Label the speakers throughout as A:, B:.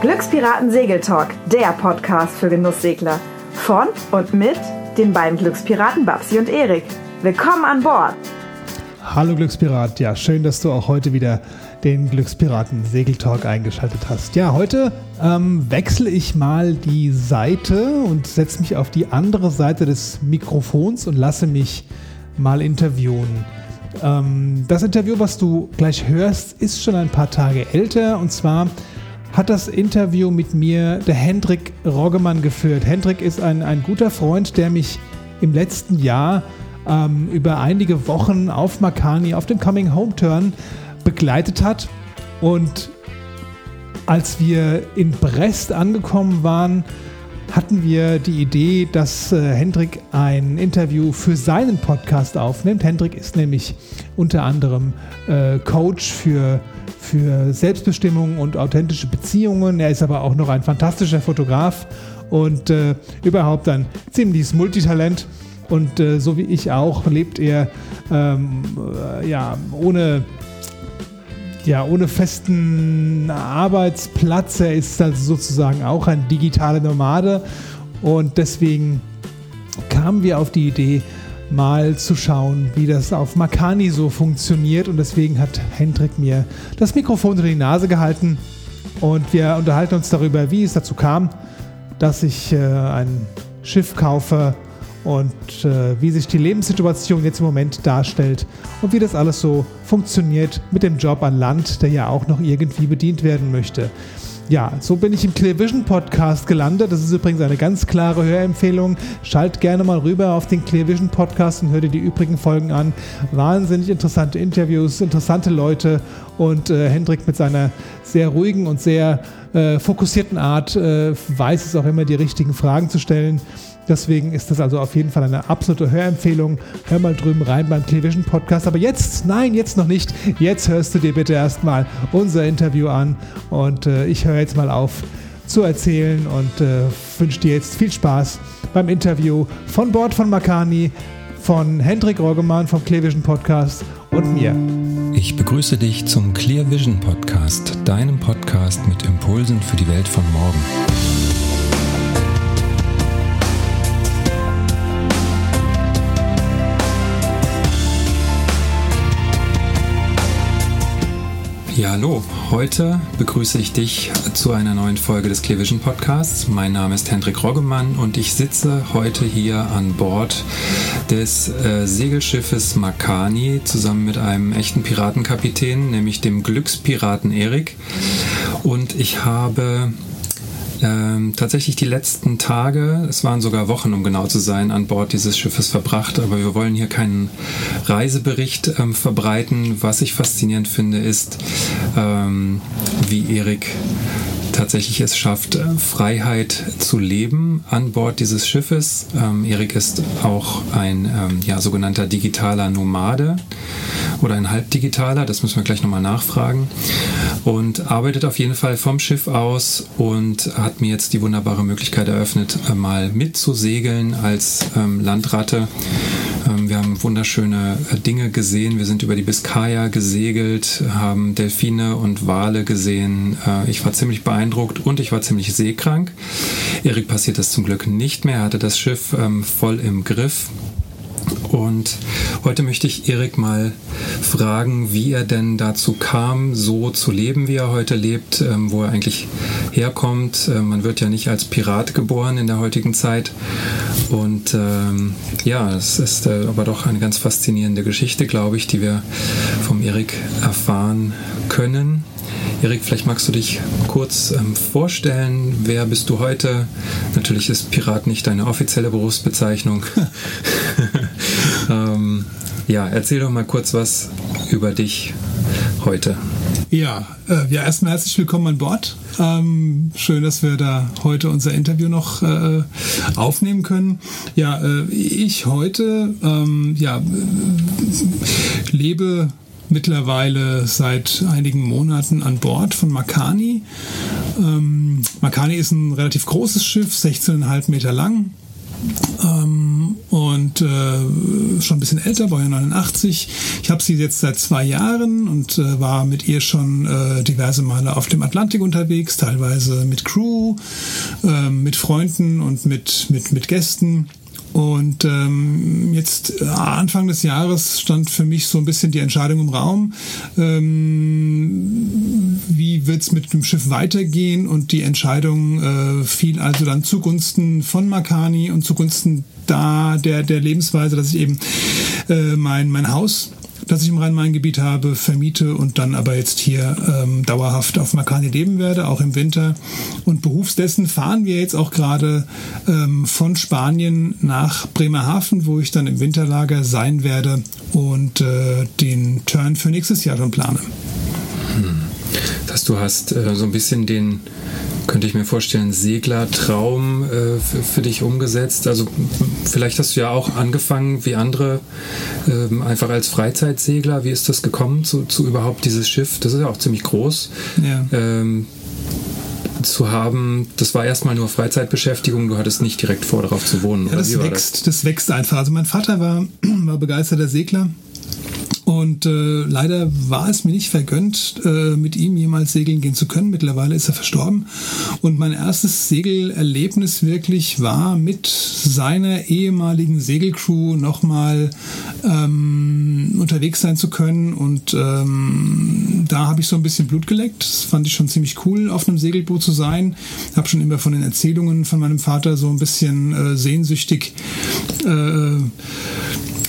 A: Glückspiraten Segeltalk, der Podcast für Genusssegler. Von und mit den beiden Glückspiraten Babsi und Erik. Willkommen an Bord.
B: Hallo Glückspirat, ja, schön, dass du auch heute wieder den Glückspiraten Segeltalk eingeschaltet hast. Ja, heute ähm, wechsle ich mal die Seite und setze mich auf die andere Seite des Mikrofons und lasse mich mal interviewen. Ähm, das Interview, was du gleich hörst, ist schon ein paar Tage älter und zwar hat das Interview mit mir der Hendrik Roggemann geführt. Hendrik ist ein, ein guter Freund, der mich im letzten Jahr ähm, über einige Wochen auf Makani, auf dem Coming Home Turn begleitet hat. Und als wir in Brest angekommen waren, hatten wir die Idee, dass äh, Hendrik ein Interview für seinen Podcast aufnimmt. Hendrik ist nämlich unter anderem äh, Coach für für Selbstbestimmung und authentische Beziehungen. Er ist aber auch noch ein fantastischer Fotograf und äh, überhaupt ein ziemliches Multitalent. Und äh, so wie ich auch lebt er ähm, äh, ja ohne ja ohne festen Arbeitsplatz. Er ist also sozusagen auch ein digitaler Nomade und deswegen kamen wir auf die Idee, mal zu schauen, wie das auf Makani so funktioniert. Und deswegen hat Hendrik mir das Mikrofon unter die Nase gehalten und wir unterhalten uns darüber, wie es dazu kam, dass ich äh, ein Schiff kaufe und äh, wie sich die Lebenssituation jetzt im Moment darstellt und wie das alles so funktioniert mit dem Job an Land, der ja auch noch irgendwie bedient werden möchte. Ja, so bin ich im Clear Vision Podcast gelandet. Das ist übrigens eine ganz klare Hörempfehlung. Schalt gerne mal rüber auf den Clear Vision Podcast und hör dir die übrigen Folgen an. Wahnsinnig interessante Interviews, interessante Leute und äh, Hendrik mit seiner sehr ruhigen und sehr äh, fokussierten Art äh, weiß es auch immer, die richtigen Fragen zu stellen. Deswegen ist das also auf jeden Fall eine absolute Hörempfehlung. Hör mal drüben rein beim Television Podcast. Aber jetzt, nein, jetzt noch nicht. Jetzt hörst du dir bitte erstmal unser Interview an. Und äh, ich höre jetzt mal auf zu erzählen und äh, wünsche dir jetzt viel Spaß beim Interview von Bord von Makani, von Hendrik Roggemann vom Clear Vision Podcast und mir.
C: Ich begrüße dich zum Clear Vision Podcast, deinem Podcast mit Impulsen für die Welt von morgen. Ja, hallo. Heute begrüße ich dich zu einer neuen Folge des Clear Vision Podcasts. Mein Name ist Hendrik Roggemann und ich sitze heute hier an Bord des äh, Segelschiffes Makani zusammen mit einem echten Piratenkapitän, nämlich dem Glückspiraten Erik. Und ich habe ähm, tatsächlich die letzten Tage, es waren sogar Wochen, um genau zu sein, an Bord dieses Schiffes verbracht. Aber wir wollen hier keinen Reisebericht ähm, verbreiten. Was ich faszinierend finde, ist, ähm, wie Erik tatsächlich es schafft, äh, Freiheit zu leben an Bord dieses Schiffes. Ähm, Erik ist auch ein ähm, ja, sogenannter digitaler Nomade oder ein Halbdigitaler, das müssen wir gleich nochmal nachfragen. Und arbeitet auf jeden Fall vom Schiff aus und hat mir jetzt die wunderbare Möglichkeit eröffnet, äh, mal mitzusegeln als ähm, Landratte. Ähm, wir haben wunderschöne äh, Dinge gesehen. Wir sind über die Biskaya gesegelt, haben Delfine und Wale gesehen. Äh, ich war ziemlich beeindruckt und ich war ziemlich seekrank. Erik passiert das zum Glück nicht mehr. Er hatte das Schiff ähm, voll im Griff. Und heute möchte ich Erik mal fragen, wie er denn dazu kam, so zu leben, wie er heute lebt, ähm, wo er eigentlich herkommt. Äh, man wird ja nicht als Pirat geboren in der heutigen Zeit. Und ähm, ja, es ist äh, aber doch eine ganz faszinierende Geschichte, glaube ich, die wir vom Erik erfahren können. Erik, vielleicht magst du dich kurz ähm, vorstellen. Wer bist du heute? Natürlich ist Pirat nicht deine offizielle Berufsbezeichnung. ähm, ja, erzähl doch mal kurz was über dich heute.
B: Ja, äh, ja, erstmal herzlich willkommen an Bord. Ähm, schön, dass wir da heute unser Interview noch äh, aufnehmen können. Ja, äh, ich heute ähm, ja, lebe mittlerweile seit einigen Monaten an Bord von Makani. Ähm, Makani ist ein relativ großes Schiff, 16,5 Meter lang. Ähm, und äh, schon ein bisschen älter, war ja 89. Ich habe sie jetzt seit zwei Jahren und äh, war mit ihr schon äh, diverse Male auf dem Atlantik unterwegs, teilweise mit Crew, äh, mit Freunden und mit, mit, mit Gästen. Und ähm, jetzt äh, Anfang des Jahres stand für mich so ein bisschen die Entscheidung im Raum, ähm, wie wird es mit dem Schiff weitergehen? Und die Entscheidung äh, fiel also dann zugunsten von Makani und zugunsten da der, der Lebensweise, dass ich eben äh, mein, mein Haus das ich im Rhein-Main-Gebiet habe, vermiete und dann aber jetzt hier ähm, dauerhaft auf Makani leben werde, auch im Winter. Und berufsdessen fahren wir jetzt auch gerade ähm, von Spanien nach Bremerhaven, wo ich dann im Winterlager sein werde und äh, den Turn für nächstes Jahr schon plane.
C: Hm. Dass du hast äh, so ein bisschen den könnte ich mir vorstellen, Seglertraum äh, für, für, dich umgesetzt? Also vielleicht hast du ja auch angefangen wie andere, äh, einfach als Freizeitsegler. Wie ist das gekommen zu, zu, überhaupt dieses Schiff? Das ist ja auch ziemlich groß. Ja. Ähm, zu haben, das war erstmal nur Freizeitbeschäftigung, du hattest nicht direkt vor, darauf zu wohnen.
B: Ja, das wächst, das? das wächst einfach. Also mein Vater war, war begeisterter Segler und äh, leider war es mir nicht vergönnt, äh, mit ihm jemals segeln gehen zu können. Mittlerweile ist er verstorben. Und mein erstes Segelerlebnis wirklich war, mit seiner ehemaligen Segelcrew nochmal ähm, unterwegs sein zu können. Und ähm, da habe ich so ein bisschen Blut geleckt. Das fand ich schon ziemlich cool, auf einem Segelboot zu sein. Habe schon immer von den Erzählungen von meinem Vater so ein bisschen äh, sehnsüchtig äh,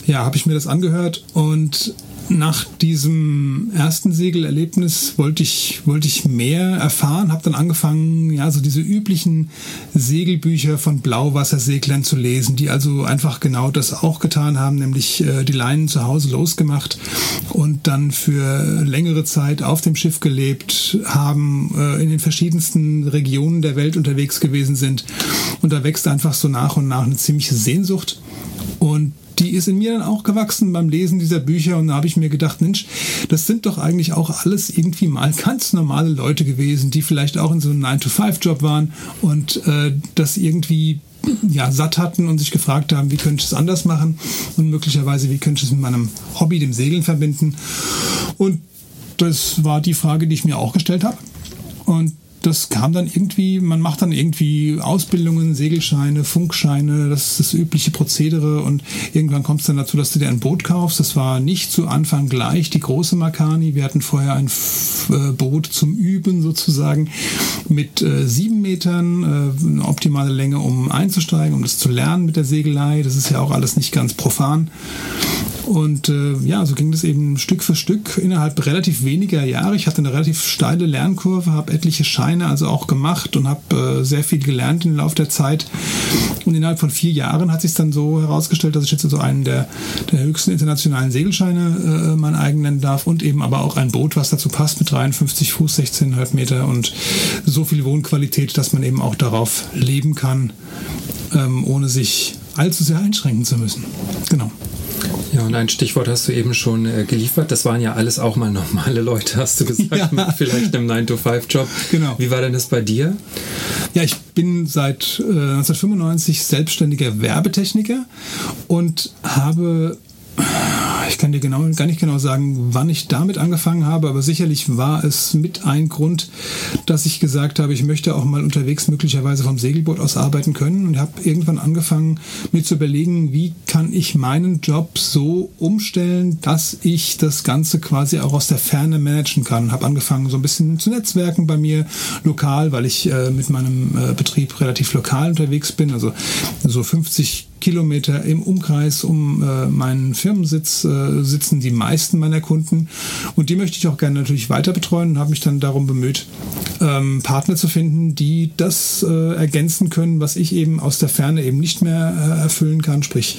B: ja, habe ich mir das angehört und nach diesem ersten Segelerlebnis wollte ich, wollte ich mehr erfahren, habe dann angefangen, ja, so diese üblichen Segelbücher von Blauwasserseglern zu lesen, die also einfach genau das auch getan haben, nämlich äh, die Leinen zu Hause losgemacht und dann für längere Zeit auf dem Schiff gelebt haben, äh, in den verschiedensten Regionen der Welt unterwegs gewesen sind. Und da wächst einfach so nach und nach eine ziemliche Sehnsucht. Und die ist in mir dann auch gewachsen beim Lesen dieser Bücher und da habe ich mir gedacht, Mensch, das sind doch eigentlich auch alles irgendwie mal ganz normale Leute gewesen, die vielleicht auch in so einem 9-to-5-Job waren und äh, das irgendwie ja, satt hatten und sich gefragt haben, wie könnte ich es anders machen und möglicherweise, wie könnte ich es mit meinem Hobby, dem Segeln, verbinden. Und das war die Frage, die ich mir auch gestellt habe. Und das kam dann irgendwie, man macht dann irgendwie Ausbildungen, Segelscheine, Funkscheine, das ist das übliche Prozedere und irgendwann kommt es dann dazu, dass du dir ein Boot kaufst. Das war nicht zu Anfang gleich die große Makani. Wir hatten vorher ein äh, Boot zum Üben sozusagen mit äh, sieben Metern, äh, eine optimale Länge, um einzusteigen, um das zu lernen mit der Segelei. Das ist ja auch alles nicht ganz profan. Und äh, ja, so ging das eben Stück für Stück innerhalb relativ weniger Jahre. Ich hatte eine relativ steile Lernkurve, habe etliche Scheine also auch gemacht und habe äh, sehr viel gelernt im Laufe der Zeit. Und innerhalb von vier Jahren hat sich dann so herausgestellt, dass ich jetzt so also einen der, der höchsten internationalen Segelscheine äh, mein eigen nennen darf und eben aber auch ein Boot, was dazu passt mit 53 Fuß, 16,5 Meter und so viel Wohnqualität, dass man eben auch darauf leben kann, ähm, ohne sich allzu sehr einschränken zu müssen. Genau.
C: Ja, und ein Stichwort hast du eben schon äh, geliefert. Das waren ja alles auch mal normale Leute, hast du gesagt, ja. mit vielleicht einem 9-to-5-Job. Genau. Wie war denn das bei dir?
B: Ja, ich bin seit äh, 1995 selbstständiger Werbetechniker und habe ich kann dir genau, gar nicht genau sagen, wann ich damit angefangen habe, aber sicherlich war es mit ein Grund, dass ich gesagt habe, ich möchte auch mal unterwegs möglicherweise vom Segelboot aus arbeiten können und habe irgendwann angefangen, mir zu überlegen, wie kann ich meinen Job so umstellen, dass ich das Ganze quasi auch aus der Ferne managen kann. Habe angefangen, so ein bisschen zu netzwerken bei mir lokal, weil ich äh, mit meinem äh, Betrieb relativ lokal unterwegs bin, also so 50 Kilometer im Umkreis um äh, meinen Firmensitz äh, sitzen die meisten meiner Kunden. Und die möchte ich auch gerne natürlich weiter betreuen und habe mich dann darum bemüht, ähm, Partner zu finden, die das äh, ergänzen können, was ich eben aus der Ferne eben nicht mehr äh, erfüllen kann, sprich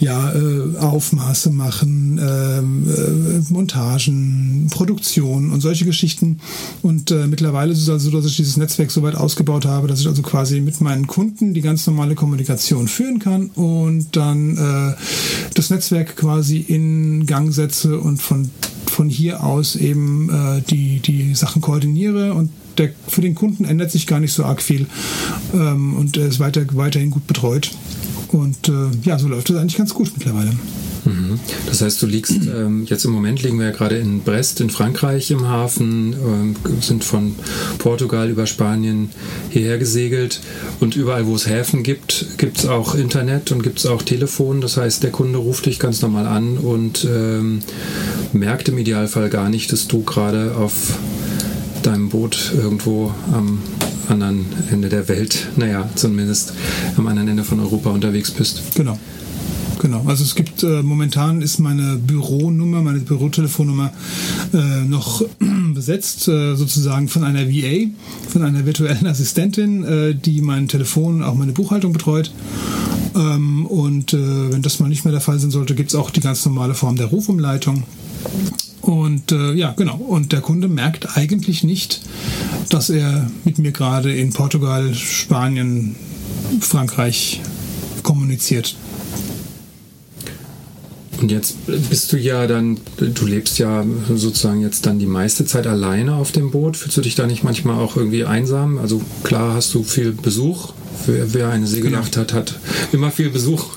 B: ja äh, Aufmaße machen, ähm, äh, Montagen, Produktion und solche Geschichten und mittlerweile ist es also so, dass ich dieses Netzwerk so weit ausgebaut habe, dass ich also quasi mit meinen Kunden die ganz normale Kommunikation führen kann und dann äh, das Netzwerk quasi in Gang setze und von, von hier aus eben äh, die, die Sachen koordiniere und der, für den Kunden ändert sich gar nicht so arg viel ähm, und er ist weiter, weiterhin gut betreut. Und äh, ja, so läuft es eigentlich ganz gut mittlerweile.
C: Mhm. Das heißt, du liegst, ähm, jetzt im Moment liegen wir ja gerade in Brest in Frankreich im Hafen, ähm, sind von Portugal über Spanien hierher gesegelt und überall, wo es Häfen gibt, gibt es auch Internet und gibt es auch Telefon. Das heißt, der Kunde ruft dich ganz normal an und ähm, merkt im Idealfall gar nicht, dass du gerade auf deinem Boot irgendwo am anderen Ende der Welt, naja, zumindest am anderen Ende von Europa unterwegs bist.
B: Genau. Genau, also es gibt äh, momentan ist meine Büronummer, meine Bürotelefonnummer äh, noch besetzt, äh, sozusagen von einer VA, von einer virtuellen Assistentin, äh, die mein Telefon, auch meine Buchhaltung betreut. Ähm, und äh, wenn das mal nicht mehr der Fall sein sollte, gibt es auch die ganz normale Form der Rufumleitung. Und äh, ja, genau. Und der Kunde merkt eigentlich nicht, dass er mit mir gerade in Portugal, Spanien, Frankreich kommuniziert.
C: Und jetzt bist du ja dann, du lebst ja sozusagen jetzt dann die meiste Zeit alleine auf dem Boot. Fühlst du dich da nicht manchmal auch irgendwie einsam? Also klar hast du viel Besuch. Wer, wer eine Segelyacht genau. hat, hat immer viel Besuch.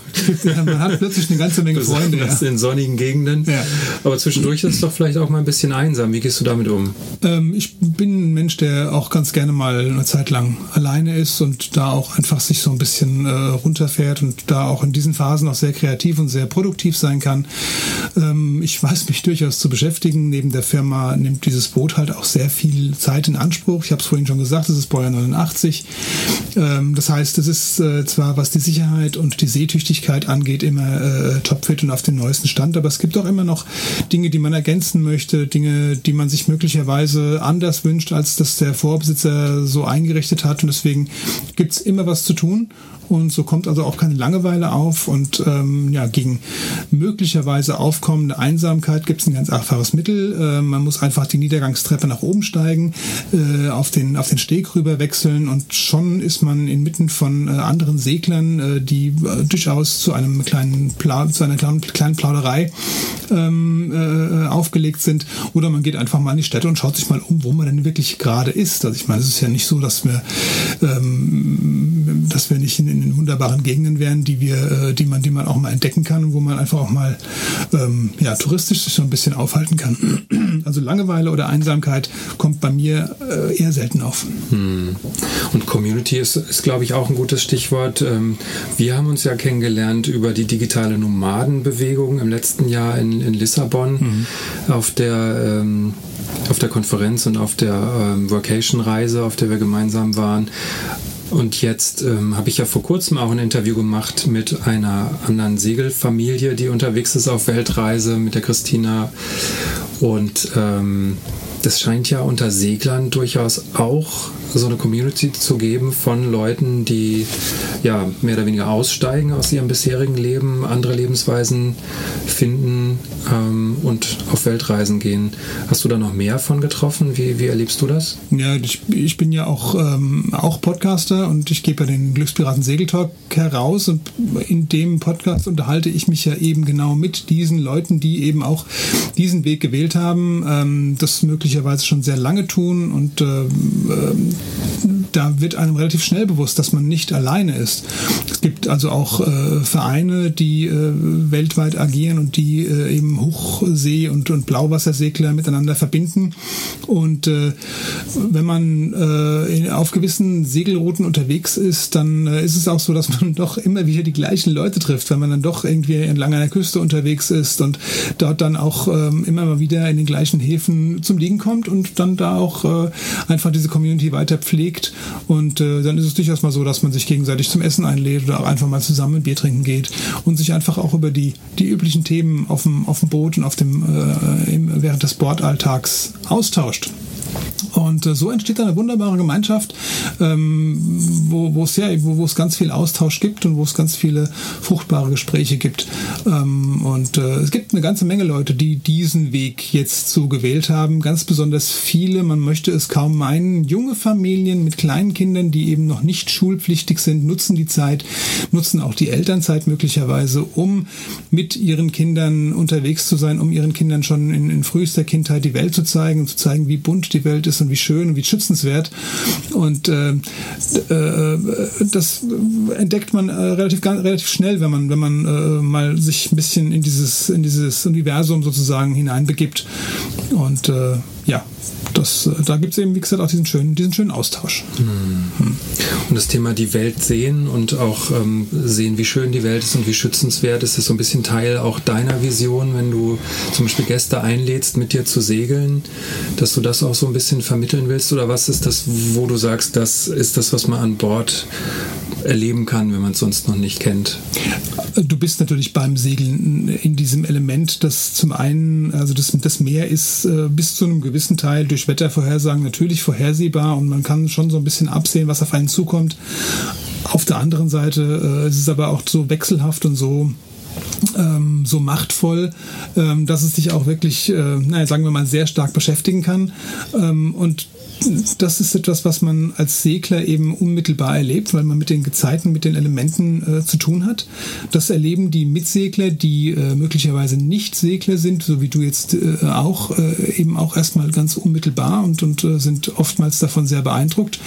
B: man hat plötzlich eine ganze Menge Freunde.
C: Ja. in sonnigen Gegenden. Ja. Aber zwischendurch ist es doch vielleicht auch mal ein bisschen einsam. Wie gehst du damit um?
B: Ähm, ich bin ein Mensch, der auch ganz gerne mal eine Zeit lang alleine ist und da auch einfach sich so ein bisschen äh, runterfährt und da auch in diesen Phasen auch sehr kreativ und sehr produktiv sein kann. Ähm, ich weiß mich durchaus zu beschäftigen. Neben der Firma nimmt dieses Boot halt auch sehr viel Zeit in Anspruch. Ich habe es vorhin schon gesagt, es ist Baujahr 89. Ähm, das heißt, es ist äh, zwar, was die Sicherheit und die Seetüchtigkeit angeht, immer äh, topfit und auf dem neuesten Stand. Aber es gibt auch immer noch Dinge, die man ergänzen möchte, Dinge, die man sich möglicherweise anders wünscht, als das der Vorbesitzer so eingerichtet hat. Und deswegen gibt es immer was zu tun. Und so kommt also auch keine Langeweile auf. Und ähm, ja, gegen möglicherweise aufkommende Einsamkeit gibt es ein ganz einfaches Mittel. Äh, man muss einfach die Niedergangstreppe nach oben steigen, äh, auf, den, auf den Steg rüber wechseln und schon ist man inmitten von äh, anderen Seglern, äh, die äh, durchaus zu einem kleinen Pla zu einer kleinen, kleinen Plauderei ähm, äh, aufgelegt sind. Oder man geht einfach mal in die Städte und schaut sich mal um, wo man denn wirklich gerade ist. Also ich meine, es ist ja nicht so, dass wir, ähm, dass wir nicht in in den wunderbaren Gegenden wären, die wir, äh, die man, die man auch mal entdecken kann wo man einfach auch mal ähm, ja, touristisch sich so ein bisschen aufhalten kann. Also Langeweile oder Einsamkeit kommt bei mir äh, eher selten auf.
C: Hm. Und Community ist, ist glaube ich, auch ein gutes Stichwort. Ähm, wir haben uns ja kennengelernt über die digitale Nomadenbewegung im letzten Jahr in, in Lissabon mhm. auf der ähm, auf der Konferenz und auf der ähm, Vacation-Reise, auf der wir gemeinsam waren. Und jetzt ähm, habe ich ja vor kurzem auch ein Interview gemacht mit einer anderen Segelfamilie, die unterwegs ist auf Weltreise, mit der Christina. Und ähm, das scheint ja unter Seglern durchaus auch so eine Community zu geben von Leuten, die ja mehr oder weniger aussteigen aus ihrem bisherigen Leben, andere Lebensweisen finden ähm, und auf Weltreisen gehen. Hast du da noch mehr von getroffen? Wie, wie erlebst du das?
B: Ja, ich, ich bin ja auch, ähm, auch Podcaster und ich gebe ja den Glückspiraten Segeltalk heraus und in dem Podcast unterhalte ich mich ja eben genau mit diesen Leuten, die eben auch diesen Weg gewählt haben, ähm, das möglicherweise schon sehr lange tun und ähm, da wird einem relativ schnell bewusst, dass man nicht alleine ist. Es gibt also auch äh, Vereine, die äh, weltweit agieren und die äh, eben Hochsee- und, und Blauwassersegler miteinander verbinden. Und äh, wenn man äh, auf gewissen Segelrouten unterwegs ist, dann äh, ist es auch so, dass man doch immer wieder die gleichen Leute trifft, wenn man dann doch irgendwie entlang einer Küste unterwegs ist und dort dann auch ähm, immer mal wieder in den gleichen Häfen zum Liegen kommt und dann da auch einfach diese Community weiter pflegt. Und äh, dann ist es durchaus mal so, dass man sich gegenseitig zum Essen einlädt oder auch einfach mal zusammen ein Bier trinken geht und sich einfach auch über die, die üblichen Themen auf dem, auf dem Boot und auf dem, äh, während des Bordalltags austauscht. Und äh, so entsteht eine wunderbare Gemeinschaft, ähm, wo, es wo es ganz viel Austausch gibt und wo es ganz viele fruchtbare Gespräche gibt. Ähm, und äh, es gibt eine ganze Menge Leute, die diesen Weg jetzt so gewählt haben. Ganz besonders viele, man möchte es kaum meinen, junge Familien mit kleinen Kindern, die eben noch nicht schulpflichtig sind, nutzen die Zeit, nutzen auch die Elternzeit möglicherweise, um mit ihren Kindern unterwegs zu sein, um ihren Kindern schon in, in frühester Kindheit die Welt zu zeigen und zu zeigen, wie bunt die Welt ist und wie schön und wie schützenswert. Und äh, äh, das entdeckt man äh, relativ, relativ schnell, wenn man, wenn man äh, mal sich ein bisschen in dieses, in dieses Universum sozusagen hineinbegibt. Und äh, ja, das, da gibt es eben, wie gesagt, auch diesen schönen, diesen schönen Austausch.
C: Hm. Und das Thema die Welt sehen und auch ähm, sehen, wie schön die Welt ist und wie schützenswert ist, ist so ein bisschen Teil auch deiner Vision, wenn du zum Beispiel Gäste einlädst, mit dir zu segeln, dass du das auch so ein bisschen vermitteln willst? Oder was ist das, wo du sagst, das ist das, was man an Bord erleben kann, wenn man es sonst noch nicht kennt?
B: Du bist natürlich beim Segeln in diesem Element, das zum einen, also das, das Meer ist äh, bis zu einem gewissen Teil durch Wettervorhersagen natürlich vorhersehbar und man kann schon so ein bisschen absehen, was auf einen zukommt. Auf der anderen Seite äh, ist es aber auch so wechselhaft und so ähm, so machtvoll, ähm, dass es dich auch wirklich, äh, naja, sagen wir mal, sehr stark beschäftigen kann. Ähm, und das ist etwas, was man als Segler eben unmittelbar erlebt, weil man mit den Gezeiten, mit den Elementen äh, zu tun hat. Das erleben die Mitsegler, die äh, möglicherweise nicht Segler sind, so wie du jetzt äh, auch, äh, eben auch erstmal ganz unmittelbar und, und äh, sind oftmals davon sehr beeindruckt.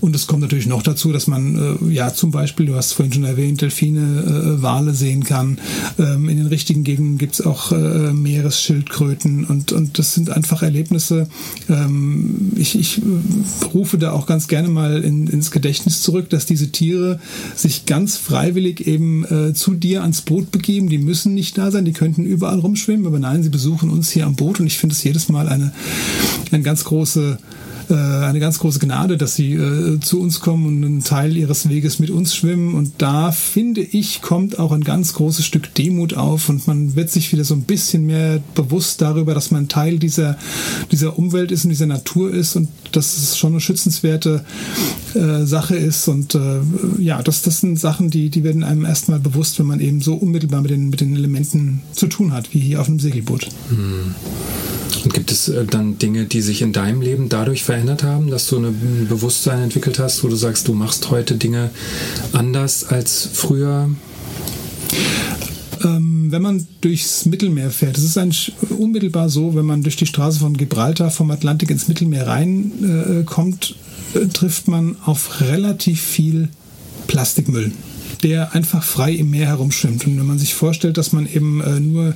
B: Und es kommt natürlich noch dazu, dass man äh, ja zum Beispiel, du hast vorhin schon erwähnt, Delfine, Wale sehen kann. Ähm, in den richtigen Gegenden gibt es auch Meeresschildkröten und, und das sind einfach Erlebnisse. Ähm, ich, ich rufe da auch ganz gerne mal in, ins Gedächtnis zurück, dass diese Tiere sich ganz freiwillig eben äh, zu dir ans Boot begeben. Die müssen nicht da sein, die könnten überall rumschwimmen, aber nein, sie besuchen uns hier am Boot und ich finde es jedes Mal eine, eine ganz große äh, eine ganz große Gnade, dass sie äh, zu uns kommen und einen Teil ihres Weges mit uns schwimmen. Und da finde ich, kommt auch ein ganz großes Stück Demut auf und man wird sich wieder so ein bisschen mehr bewusst darüber, dass man Teil dieser, dieser Umwelt ist und dieser Natur ist und dass es schon eine schützenswerte äh, Sache ist. Und äh, ja, das, das sind Sachen, die, die werden einem erstmal bewusst, wenn man eben so unmittelbar mit den, mit den Elementen zu tun hat, wie hier auf einem Segelboot.
C: Hm. Und gibt es äh, dann Dinge, die sich in deinem Leben dadurch verändert haben, dass du ein Bewusstsein entwickelt hast, wo du sagst, du machst heute Dinge anders als früher?
B: Ähm, wenn man durchs Mittelmeer fährt, es ist eigentlich unmittelbar so, wenn man durch die Straße von Gibraltar vom Atlantik ins Mittelmeer reinkommt, äh, äh, trifft man auf relativ viel Plastikmüll der einfach frei im Meer herumschwimmt. Und wenn man sich vorstellt, dass man eben äh, nur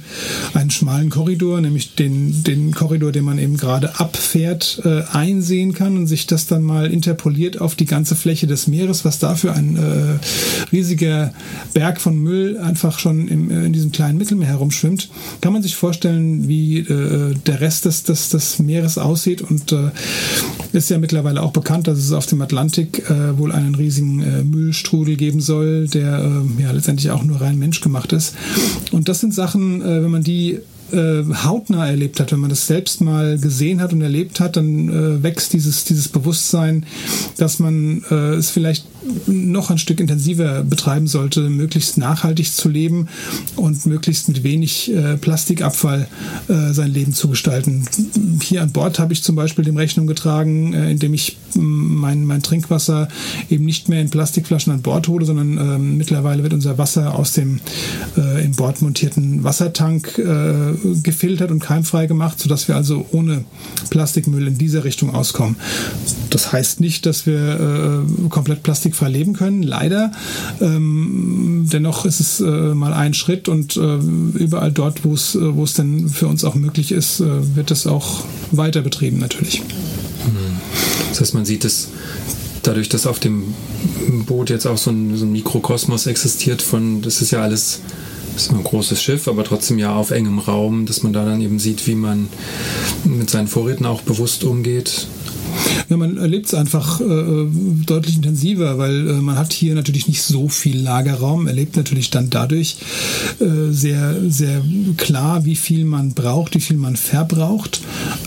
B: einen schmalen Korridor, nämlich den, den Korridor, den man eben gerade abfährt, äh, einsehen kann und sich das dann mal interpoliert auf die ganze Fläche des Meeres, was dafür ein äh, riesiger Berg von Müll einfach schon im, äh, in diesem kleinen Mittelmeer herumschwimmt, kann man sich vorstellen, wie äh, der Rest des, des, des Meeres aussieht. Und äh, ist ja mittlerweile auch bekannt, dass es auf dem Atlantik wohl einen riesigen Müllstrudel geben soll, der äh, ja letztendlich auch nur rein menschgemacht ist. Und das sind Sachen, äh, wenn man die äh, hautnah erlebt hat, wenn man das selbst mal gesehen hat und erlebt hat, dann äh, wächst dieses, dieses Bewusstsein, dass man äh, es vielleicht noch ein Stück intensiver betreiben sollte, möglichst nachhaltig zu leben und möglichst mit wenig äh, Plastikabfall äh, sein Leben zu gestalten. Hier an Bord habe ich zum Beispiel dem Rechnung getragen, äh, indem ich mein, mein Trinkwasser eben nicht mehr in Plastikflaschen an Bord hole, sondern ähm, mittlerweile wird unser Wasser aus dem äh, im Bord montierten Wassertank äh, gefiltert und keimfrei gemacht, sodass wir also ohne Plastikmüll in dieser Richtung auskommen. Das heißt nicht, dass wir äh, komplett plastikfrei leben können, leider. Ähm, dennoch ist es äh, mal ein Schritt und äh, überall dort, wo es, äh, denn für uns auch möglich ist, äh, wird es auch weiter betrieben natürlich.
C: Das heißt, man sieht es dadurch, dass auf dem Boot jetzt auch so ein, so ein Mikrokosmos existiert von, das ist ja alles ist ein großes Schiff, aber trotzdem ja auf engem Raum, dass man da dann eben sieht, wie man mit seinen Vorräten auch bewusst umgeht.
B: Ja, man erlebt es einfach äh, deutlich intensiver, weil äh, man hat hier natürlich nicht so viel Lagerraum, erlebt natürlich dann dadurch äh, sehr, sehr klar, wie viel man braucht, wie viel man verbraucht.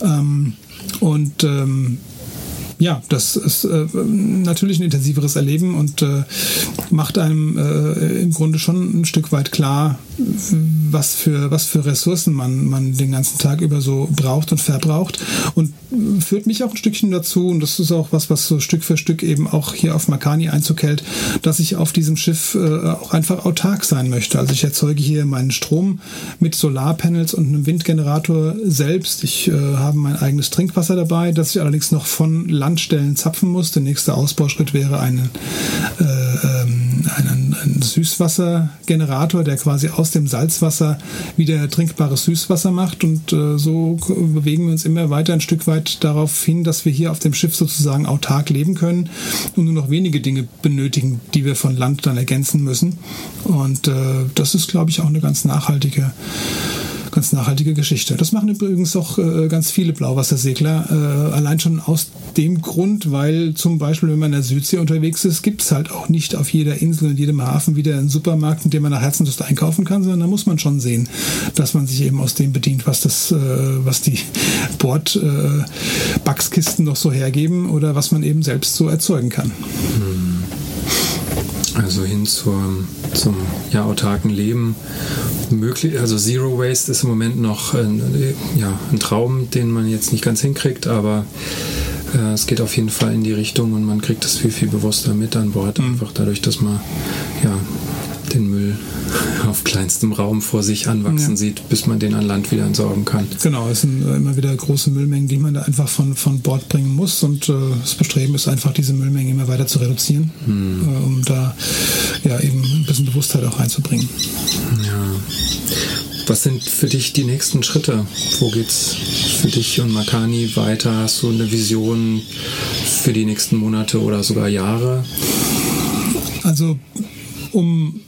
B: Ähm, und ähm, ja, das ist äh, natürlich ein intensiveres Erleben und äh, macht einem äh, im Grunde schon ein Stück weit klar, was für, was für Ressourcen man, man den ganzen Tag über so braucht und verbraucht. Und führt mich auch ein Stückchen dazu, und das ist auch was, was so Stück für Stück eben auch hier auf Makani Einzug hält, dass ich auf diesem Schiff äh, auch einfach autark sein möchte. Also ich erzeuge hier meinen Strom mit Solarpanels und einem Windgenerator selbst. Ich äh, habe mein eigenes Trinkwasser dabei, das ich allerdings noch von Landstellen zapfen muss. Der nächste Ausbauschritt wäre einen, äh, ähm, einen, einen Süßwassergenerator, der quasi aus dem Salzwasser wieder trinkbares Süßwasser macht. Und äh, so bewegen wir uns immer weiter ein Stück weit darauf hin, dass wir hier auf dem Schiff sozusagen autark leben können und nur noch wenige Dinge benötigen, die wir von Land dann ergänzen müssen. Und äh, das ist, glaube ich, auch eine ganz nachhaltige ganz nachhaltige Geschichte. Das machen übrigens auch äh, ganz viele Blauwassersegler, äh, allein schon aus dem Grund, weil zum Beispiel, wenn man in der Südsee unterwegs ist, gibt es halt auch nicht auf jeder Insel und jedem Hafen wieder einen Supermarkt, in dem man nach Herzenslust einkaufen kann, sondern da muss man schon sehen, dass man sich eben aus dem bedient, was das, äh, was die Bordbackskisten äh, noch so hergeben oder was man eben selbst so erzeugen kann.
C: Also hin zur, zum ja, autarken Leben möglich, also Zero Waste ist im Moment noch ein, ja, ein Traum, den man jetzt nicht ganz hinkriegt, aber äh, es geht auf jeden Fall in die Richtung und man kriegt es viel, viel bewusster mit an Bord, mhm. einfach dadurch, dass man ja, auf kleinstem Raum vor sich anwachsen ja. sieht, bis man den an Land wieder entsorgen kann.
B: Genau, es sind äh, immer wieder große Müllmengen, die man da einfach von, von Bord bringen muss und äh, das Bestreben ist einfach, diese Müllmengen immer weiter zu reduzieren, hm. äh, um da ja eben ein bisschen Bewusstheit auch reinzubringen.
C: Ja. Was sind für dich die nächsten Schritte? Wo geht's für dich und Makani weiter? Hast du eine Vision für die nächsten Monate oder sogar Jahre?
B: Also um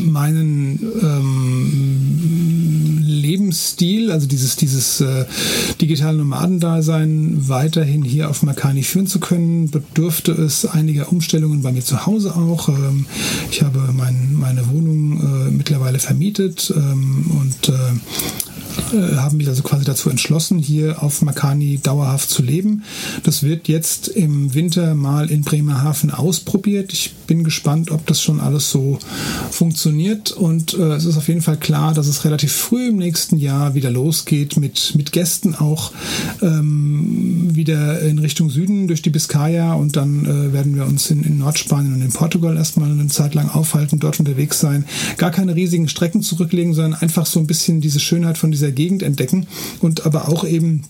B: meinen ähm, Lebensstil, also dieses, dieses äh, digitale Nomadendasein weiterhin hier auf Makani führen zu können, bedurfte es einiger Umstellungen bei mir zu Hause auch. Ähm, ich habe mein, meine Wohnung äh, mittlerweile vermietet ähm, und äh, äh, haben mich also quasi dazu entschlossen, hier auf Makani dauerhaft zu leben. Das wird jetzt im Winter mal in Bremerhaven ausprobiert. Ich bin gespannt, ob das schon alles so funktioniert. Und äh, es ist auf jeden Fall klar, dass es relativ früh im nächsten Jahr wieder losgeht mit, mit Gästen auch ähm, wieder in Richtung Süden durch die Biskaya und dann äh, werden wir uns in, in Nordspanien und in Portugal erstmal eine Zeit lang aufhalten, dort unterwegs sein. Gar keine riesigen Strecken zurücklegen, sondern einfach so ein bisschen diese Schönheit von dieser Gegend entdecken und aber auch eben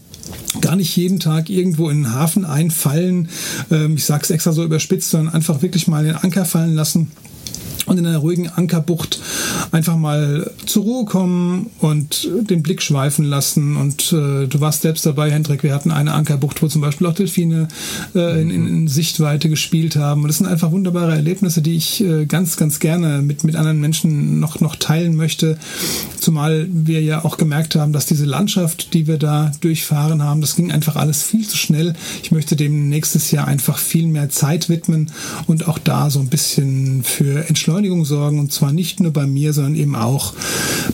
B: gar nicht jeden Tag irgendwo in den Hafen einfallen. Ähm, ich sage es extra so überspitzt, sondern einfach wirklich mal den Anker fallen lassen und in einer ruhigen Ankerbucht einfach mal zur Ruhe kommen und den Blick schweifen lassen. Und äh, du warst selbst dabei, Hendrik. Wir hatten eine Ankerbucht, wo zum Beispiel auch Delfine äh, in, in, Sichtweite gespielt haben. Und das sind einfach wunderbare Erlebnisse, die ich äh, ganz, ganz gerne mit, mit anderen Menschen noch, noch teilen möchte. Zumal wir ja auch gemerkt haben, dass diese Landschaft, die wir da durchfahren haben, das ging einfach alles viel zu schnell. Ich möchte dem nächstes Jahr einfach viel mehr Zeit widmen und auch da so ein bisschen für Entschleunigung Beschleunigung sorgen und zwar nicht nur bei mir, sondern eben auch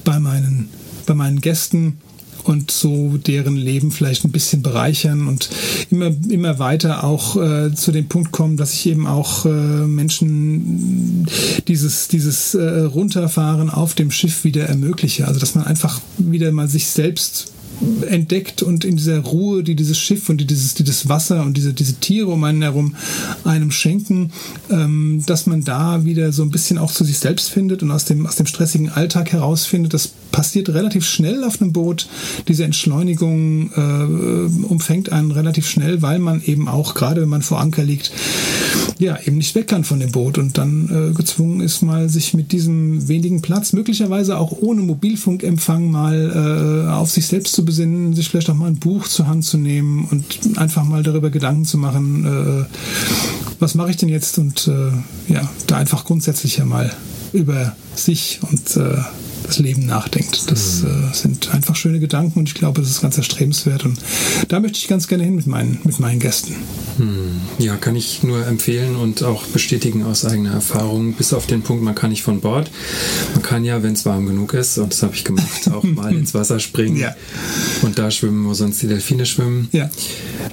B: bei meinen, bei meinen Gästen und so deren Leben vielleicht ein bisschen bereichern und immer, immer weiter auch äh, zu dem Punkt kommen, dass ich eben auch äh, Menschen dieses, dieses äh, Runterfahren auf dem Schiff wieder ermögliche. Also dass man einfach wieder mal sich selbst entdeckt und in dieser Ruhe, die dieses Schiff und die dieses, dieses Wasser und diese, diese Tiere um einen herum einem schenken, ähm, dass man da wieder so ein bisschen auch zu sich selbst findet und aus dem, aus dem stressigen Alltag herausfindet. Das passiert relativ schnell auf einem Boot. Diese Entschleunigung äh, umfängt einen relativ schnell, weil man eben auch, gerade wenn man vor Anker liegt, ja, eben nicht weg kann von dem Boot und dann äh, gezwungen ist, mal sich mit diesem wenigen Platz, möglicherweise auch ohne Mobilfunkempfang, mal äh, auf sich selbst zu besinnen, sich vielleicht auch mal ein Buch zur Hand zu nehmen und einfach mal darüber Gedanken zu machen, äh, was mache ich denn jetzt und äh, ja, da einfach grundsätzlich ja mal über sich und äh, das Leben nachdenkt. Das äh, sind einfach schöne Gedanken und ich glaube, das ist ganz erstrebenswert und da möchte ich ganz gerne hin mit meinen, mit meinen Gästen.
C: Mhm. Ja, kann ich nur empfehlen und auch bestätigen aus eigener Erfahrung, bis auf den Punkt, man kann nicht von Bord. Man kann ja, wenn es warm genug ist, und das habe ich gemacht, auch mal ins Wasser springen ja. und da schwimmen, wo sonst die Delfine schwimmen.
B: Ja.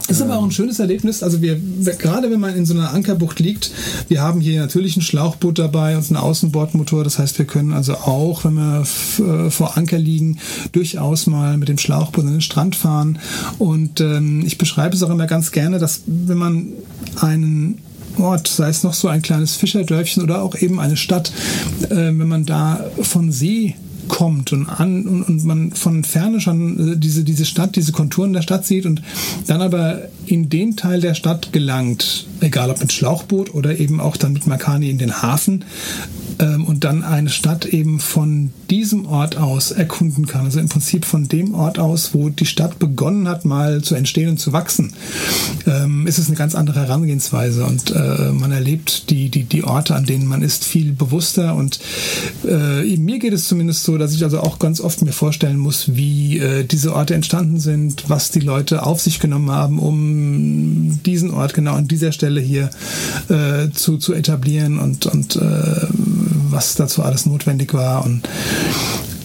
B: Ist ähm. aber auch ein schönes Erlebnis. Also wir, gerade wenn man in so einer Ankerbucht liegt, wir haben hier natürlich ein Schlauchboot dabei und einen Außenbordmotor. Das heißt, wir können also auch, wenn wir äh, vor Anker liegen, durchaus mal mit dem Schlauchboot an den Strand fahren. Und ähm, ich beschreibe es auch immer ganz gerne, dass wenn man einen Ort, sei es noch so ein kleines Fischerdörfchen oder auch eben eine Stadt, äh, wenn man da von See kommt und an und, und man von ferne schon äh, diese, diese Stadt, diese Konturen der Stadt sieht und dann aber in den Teil der Stadt gelangt, egal ob mit Schlauchboot oder eben auch dann mit Makani in den Hafen, ähm, und dann eine Stadt eben von diesem Ort aus erkunden kann. Also im Prinzip von dem Ort aus, wo die Stadt begonnen hat, mal zu entstehen und zu wachsen, ähm, ist es eine ganz andere Herangehensweise und äh, man erlebt die, die, die Orte, an denen man ist, viel bewusster und äh, mir geht es zumindest so, dass ich also auch ganz oft mir vorstellen muss, wie äh, diese Orte entstanden sind, was die Leute auf sich genommen haben, um diesen Ort genau an dieser Stelle hier äh, zu, zu etablieren und, und äh, was dazu alles notwendig war. Und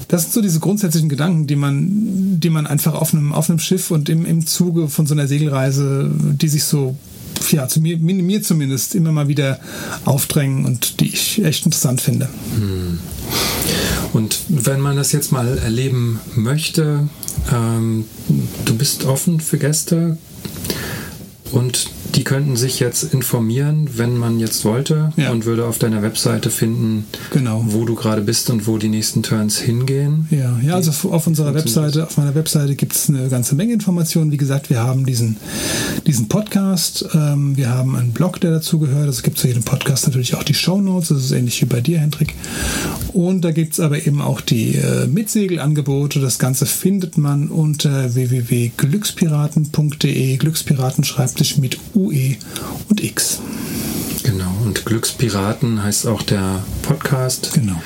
B: das sind so diese grundsätzlichen Gedanken, die man, die man einfach auf einem, auf einem Schiff und im, im Zuge von so einer Segelreise, die sich so ja, zu mir, mir zumindest immer mal wieder aufdrängen und die ich echt interessant finde. Hm.
C: Und wenn man das jetzt mal erleben möchte, ähm, du bist offen für Gäste und die könnten sich jetzt informieren, wenn man jetzt wollte ja. und würde auf deiner Webseite finden, genau. wo du gerade bist und wo die nächsten Turns hingehen.
B: Ja, ja also auf unserer Webseite, auf meiner Webseite gibt es eine ganze Menge Informationen. Wie gesagt, wir haben diesen, diesen Podcast, ähm, wir haben einen Blog, der dazu gehört. Also gibt zu jedem Podcast natürlich auch die Show Notes. Das ist ähnlich wie bei dir, Hendrik. Und da gibt es aber eben auch die äh, Mitsegelangebote. Das Ganze findet man unter www.glückspiraten.de. Glückspiraten schreibt sich mit UE und X.
C: Genau, und Glückspiraten heißt auch der Podcast.
B: Genau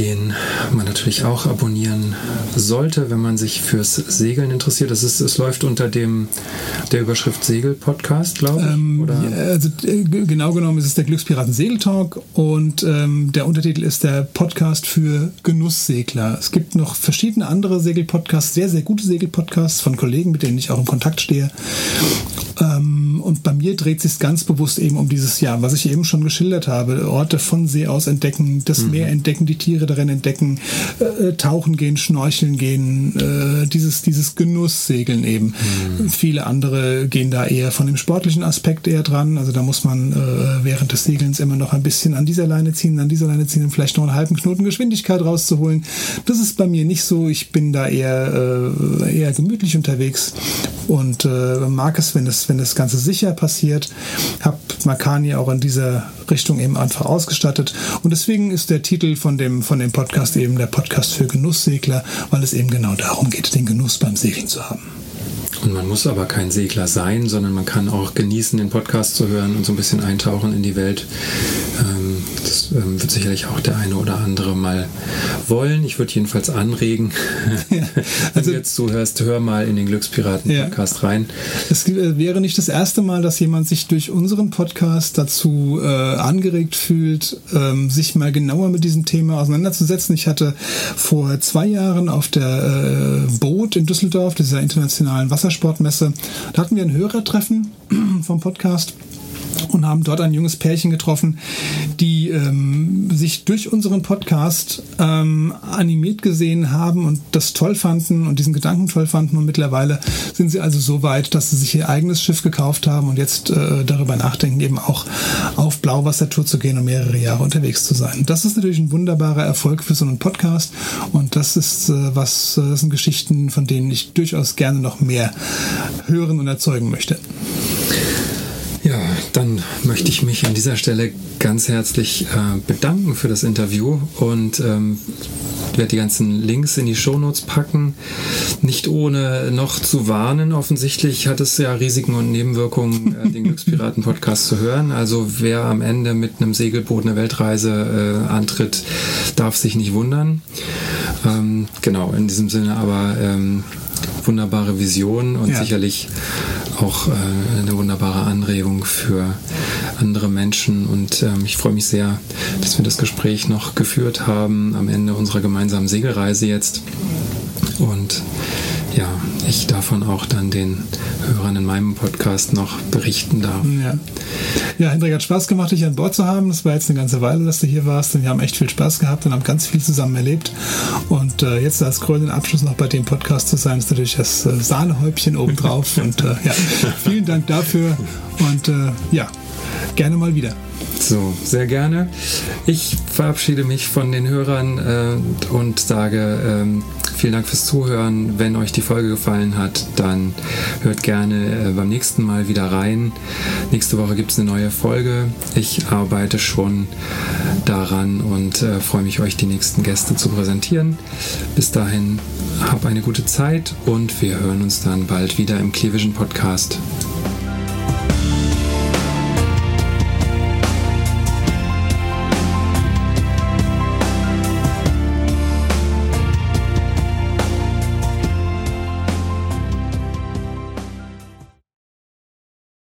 C: den man natürlich auch abonnieren sollte, wenn man sich fürs Segeln interessiert. Das ist, es läuft unter dem der Überschrift Segel Podcast, glaube ich. Ähm,
B: also äh, genau genommen ist es der Glückspiraten Segeltalk und ähm, der Untertitel ist der Podcast für Genusssegler. Es gibt noch verschiedene andere Segelpodcasts, sehr sehr gute Segelpodcasts von Kollegen, mit denen ich auch im Kontakt stehe. Ähm, und bei mir dreht sich ganz bewusst eben um dieses Jahr, was ich eben schon geschildert habe: Orte von See aus entdecken, das mhm. Meer entdecken, die Tiere darin entdecken, äh, äh, tauchen gehen, schnorcheln gehen, äh, dieses, dieses Genusssegeln eben. Mhm. Viele andere gehen da eher von dem sportlichen Aspekt eher dran. Also da muss man äh, während des Segelns immer noch ein bisschen an dieser Leine ziehen, an dieser Leine ziehen, um vielleicht noch einen halben Knoten Geschwindigkeit rauszuholen. Das ist bei mir nicht so. Ich bin da eher, äh, eher gemütlich unterwegs und äh, mag es, wenn das, wenn das Ganze sicher passiert. Hab Makani auch in dieser Richtung eben einfach ausgestattet. Und deswegen ist der Titel von dem, von dem Podcast eben der Podcast für Genusssegler, weil es eben genau darum geht, den Genuss beim Segeln zu haben.
C: Und man muss aber kein Segler sein, sondern man kann auch genießen, den Podcast zu hören und so ein bisschen eintauchen in die Welt. Ähm, das ähm, wird sicherlich auch der eine oder andere mal wollen. Ich würde jedenfalls anregen, ja, also, wenn du jetzt zuhörst, hör mal in den Glückspiraten-Podcast ja. rein.
B: Es äh, wäre nicht das erste Mal, dass jemand sich durch unseren Podcast dazu äh, angeregt fühlt, ähm, sich mal genauer mit diesem Thema auseinanderzusetzen. Ich hatte vor zwei Jahren auf der äh, Boot in Düsseldorf, dieser internationalen Wasser Wassersportmesse. Da hatten wir ein Hörertreffen vom Podcast und haben dort ein junges Pärchen getroffen, die ähm, sich durch unseren Podcast ähm, animiert gesehen haben und das toll fanden und diesen Gedanken toll fanden. Und mittlerweile sind sie also so weit, dass sie sich ihr eigenes Schiff gekauft haben und jetzt äh, darüber nachdenken, eben auch auf Blauwassertour zu gehen und mehrere Jahre unterwegs zu sein. Das ist natürlich ein wunderbarer Erfolg für so einen Podcast und das ist äh, was, äh, das sind Geschichten, von denen ich durchaus gerne noch mehr hören und erzeugen möchte.
C: Ja, dann möchte ich mich an dieser Stelle ganz herzlich äh, bedanken für das Interview und ähm, werde die ganzen Links in die Shownotes packen. Nicht ohne noch zu warnen, offensichtlich hat es ja Risiken und Nebenwirkungen, äh, den Glückspiraten-Podcast zu hören. Also wer am Ende mit einem Segelboot eine Weltreise äh, antritt, darf sich nicht wundern. Ähm, genau, in diesem Sinne aber ähm, wunderbare Vision und ja. sicherlich auch äh, eine wunderbare Anregung für andere Menschen. Und ähm, ich freue mich sehr, dass wir das Gespräch noch geführt haben am Ende unserer gemeinsamen Segelreise jetzt. Und ja, ich davon auch dann den Hörern in meinem Podcast noch berichten darf.
B: Ja. ja, Hendrik, hat Spaß gemacht, dich an Bord zu haben. Das war jetzt eine ganze Weile, dass du hier warst und wir haben echt viel Spaß gehabt und haben ganz viel zusammen erlebt. Und äh, jetzt als krönenden Abschluss noch bei dem Podcast zu sein, ist natürlich das äh, Sahnehäubchen obendrauf. und äh, ja, vielen Dank dafür und äh, ja, gerne mal wieder.
C: So, sehr gerne. Ich verabschiede mich von den Hörern äh, und sage ähm, vielen Dank fürs Zuhören. Wenn euch die Folge gefallen hat, dann hört gerne äh, beim nächsten Mal wieder rein. Nächste Woche gibt es eine neue Folge. Ich arbeite schon daran und äh, freue mich, euch die nächsten Gäste zu präsentieren. Bis dahin, hab eine gute Zeit und wir hören uns dann bald wieder im Clevision Podcast.